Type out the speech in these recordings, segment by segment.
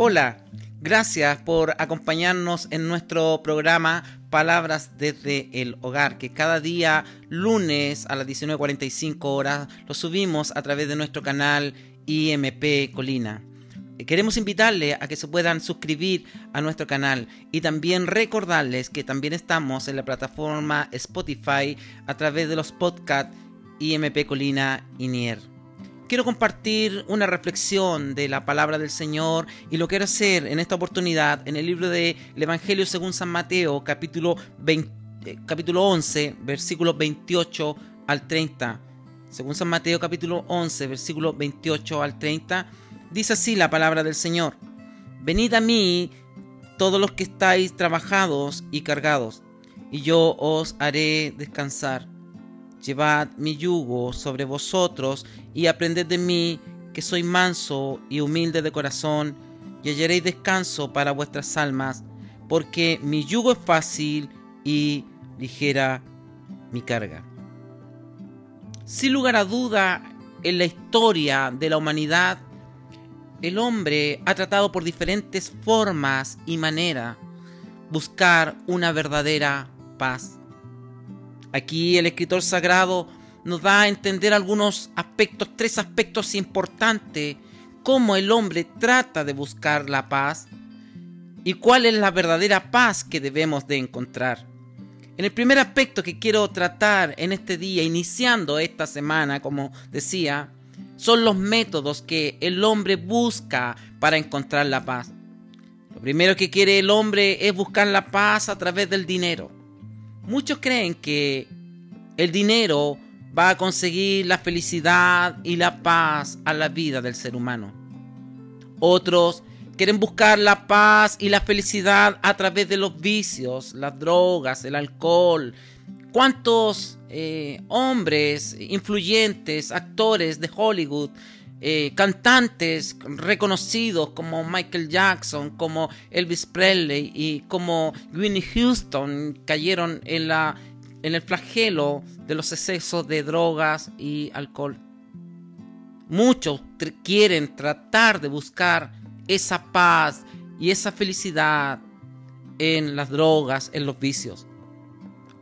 Hola, gracias por acompañarnos en nuestro programa Palabras desde el Hogar, que cada día lunes a las 19.45 horas lo subimos a través de nuestro canal IMP Colina. Queremos invitarles a que se puedan suscribir a nuestro canal y también recordarles que también estamos en la plataforma Spotify a través de los podcasts IMP Colina y Nier quiero compartir una reflexión de la palabra del Señor y lo quiero hacer en esta oportunidad en el libro del Evangelio según San Mateo, capítulo, 20, eh, capítulo 11, versículos 28 al 30. Según San Mateo, capítulo 11, versículos 28 al 30, dice así la palabra del Señor. Venid a mí todos los que estáis trabajados y cargados, y yo os haré descansar. Llevad mi yugo sobre vosotros y aprended de mí, que soy manso y humilde de corazón, y hallaréis descanso para vuestras almas, porque mi yugo es fácil y ligera mi carga. Sin lugar a duda, en la historia de la humanidad, el hombre ha tratado por diferentes formas y maneras buscar una verdadera paz. Aquí el escritor sagrado nos da a entender algunos aspectos, tres aspectos importantes, cómo el hombre trata de buscar la paz y cuál es la verdadera paz que debemos de encontrar. En el primer aspecto que quiero tratar en este día, iniciando esta semana, como decía, son los métodos que el hombre busca para encontrar la paz. Lo primero que quiere el hombre es buscar la paz a través del dinero. Muchos creen que el dinero va a conseguir la felicidad y la paz a la vida del ser humano. Otros quieren buscar la paz y la felicidad a través de los vicios, las drogas, el alcohol. ¿Cuántos eh, hombres influyentes, actores de Hollywood, eh, cantantes reconocidos como Michael Jackson, como Elvis Presley y como Winnie Houston cayeron en, la, en el flagelo de los excesos de drogas y alcohol. Muchos quieren tratar de buscar esa paz y esa felicidad en las drogas, en los vicios.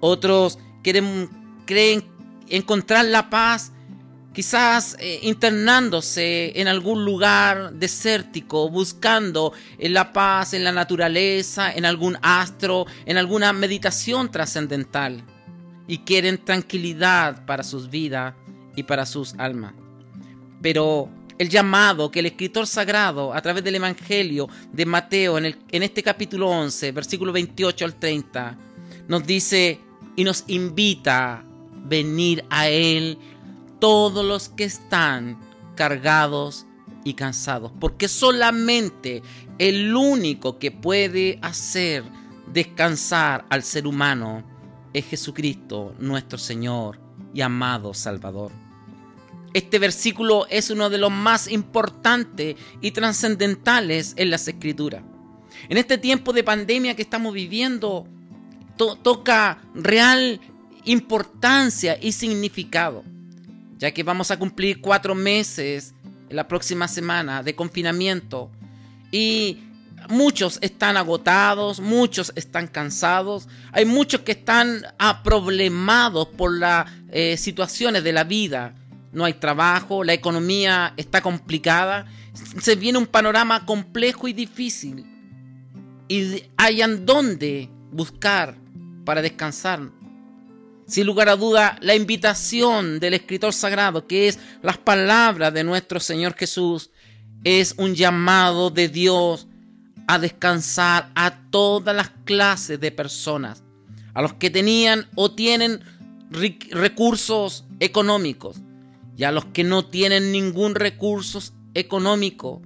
Otros quieren, creen encontrar la paz quizás eh, internándose en algún lugar desértico, buscando la paz en la naturaleza, en algún astro, en alguna meditación trascendental. Y quieren tranquilidad para sus vidas y para sus almas. Pero el llamado que el escritor sagrado a través del Evangelio de Mateo en, en este capítulo 11, versículo 28 al 30, nos dice y nos invita a venir a Él todos los que están cargados y cansados, porque solamente el único que puede hacer descansar al ser humano es Jesucristo, nuestro Señor y amado Salvador. Este versículo es uno de los más importantes y trascendentales en las Escrituras. En este tiempo de pandemia que estamos viviendo, toca real importancia y significado ya que vamos a cumplir cuatro meses la próxima semana de confinamiento y muchos están agotados, muchos están cansados, hay muchos que están aproblemados por las eh, situaciones de la vida. No hay trabajo, la economía está complicada, se viene un panorama complejo y difícil. Y hayan dónde buscar para descansar sin lugar a duda, la invitación del escritor sagrado, que es las palabras de nuestro Señor Jesús, es un llamado de Dios a descansar a todas las clases de personas, a los que tenían o tienen recursos económicos y a los que no tienen ningún recurso económico.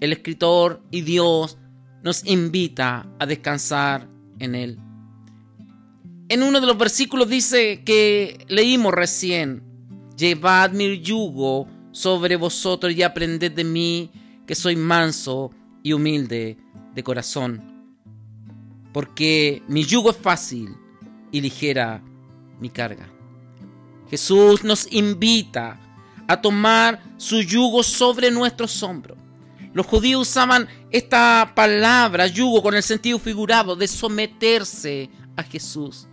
El escritor y Dios nos invita a descansar en Él en uno de los versículos dice que leímos recién, llevad mi yugo sobre vosotros y aprended de mí, que soy manso y humilde de corazón. Porque mi yugo es fácil y ligera mi carga. Jesús nos invita a tomar su yugo sobre nuestros hombros. Los judíos usaban esta palabra, yugo, con el sentido figurado de someterse a Jesús.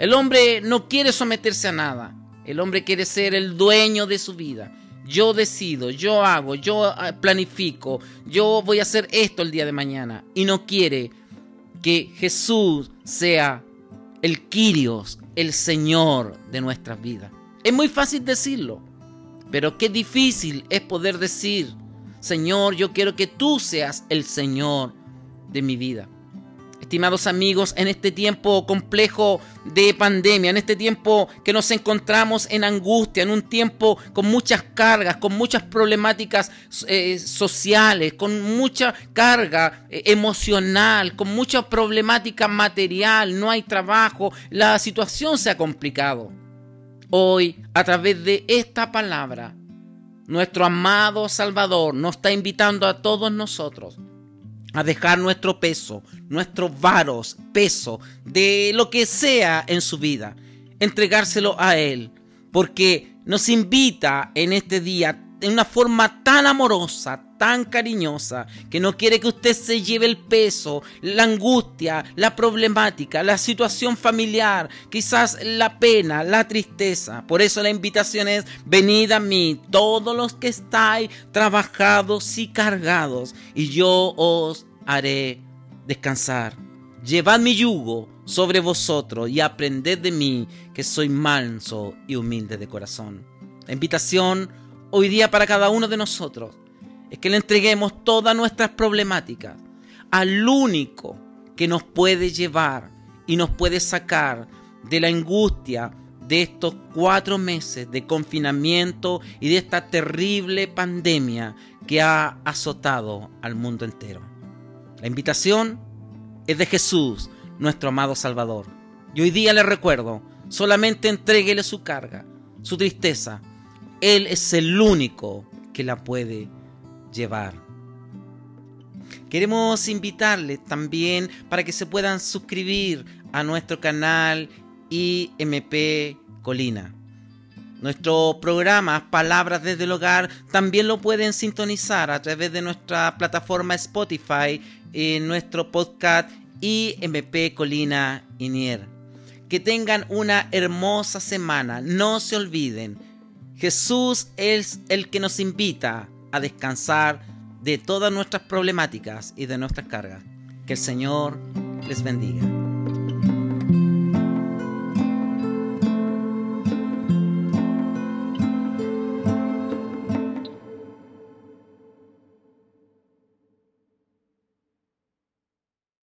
El hombre no quiere someterse a nada. El hombre quiere ser el dueño de su vida. Yo decido, yo hago, yo ah, planifico, yo voy a hacer esto el día de mañana. Y no quiere que Jesús sea el Kyrios, el Señor de nuestras vidas. Es muy fácil decirlo, pero qué difícil es poder decir, Señor, yo quiero que tú seas el Señor de mi vida. Estimados amigos, en este tiempo complejo de pandemia, en este tiempo que nos encontramos en angustia, en un tiempo con muchas cargas, con muchas problemáticas eh, sociales, con mucha carga eh, emocional, con mucha problemática material, no hay trabajo, la situación se ha complicado. Hoy, a través de esta palabra, nuestro amado Salvador nos está invitando a todos nosotros a dejar nuestro peso, nuestros varos, peso, de lo que sea en su vida, entregárselo a Él, porque nos invita en este día de una forma tan amorosa, tan cariñosa, que no quiere que usted se lleve el peso, la angustia, la problemática, la situación familiar, quizás la pena, la tristeza. Por eso la invitación es, venid a mí, todos los que estáis trabajados y cargados, y yo os haré descansar. Llevad mi yugo sobre vosotros y aprended de mí, que soy manso y humilde de corazón. La invitación hoy día para cada uno de nosotros es que le entreguemos todas nuestras problemáticas al único que nos puede llevar y nos puede sacar de la angustia de estos cuatro meses de confinamiento y de esta terrible pandemia que ha azotado al mundo entero. La invitación es de Jesús, nuestro amado Salvador. Y hoy día le recuerdo, solamente entréguele su carga, su tristeza. Él es el único que la puede llevar. Queremos invitarles también para que se puedan suscribir a nuestro canal IMP Colina. Nuestro programa Palabras desde el Hogar también lo pueden sintonizar a través de nuestra plataforma Spotify, en nuestro podcast IMP Colina Inier. Que tengan una hermosa semana. No se olviden, Jesús es el que nos invita a descansar de todas nuestras problemáticas y de nuestras cargas. Que el Señor les bendiga.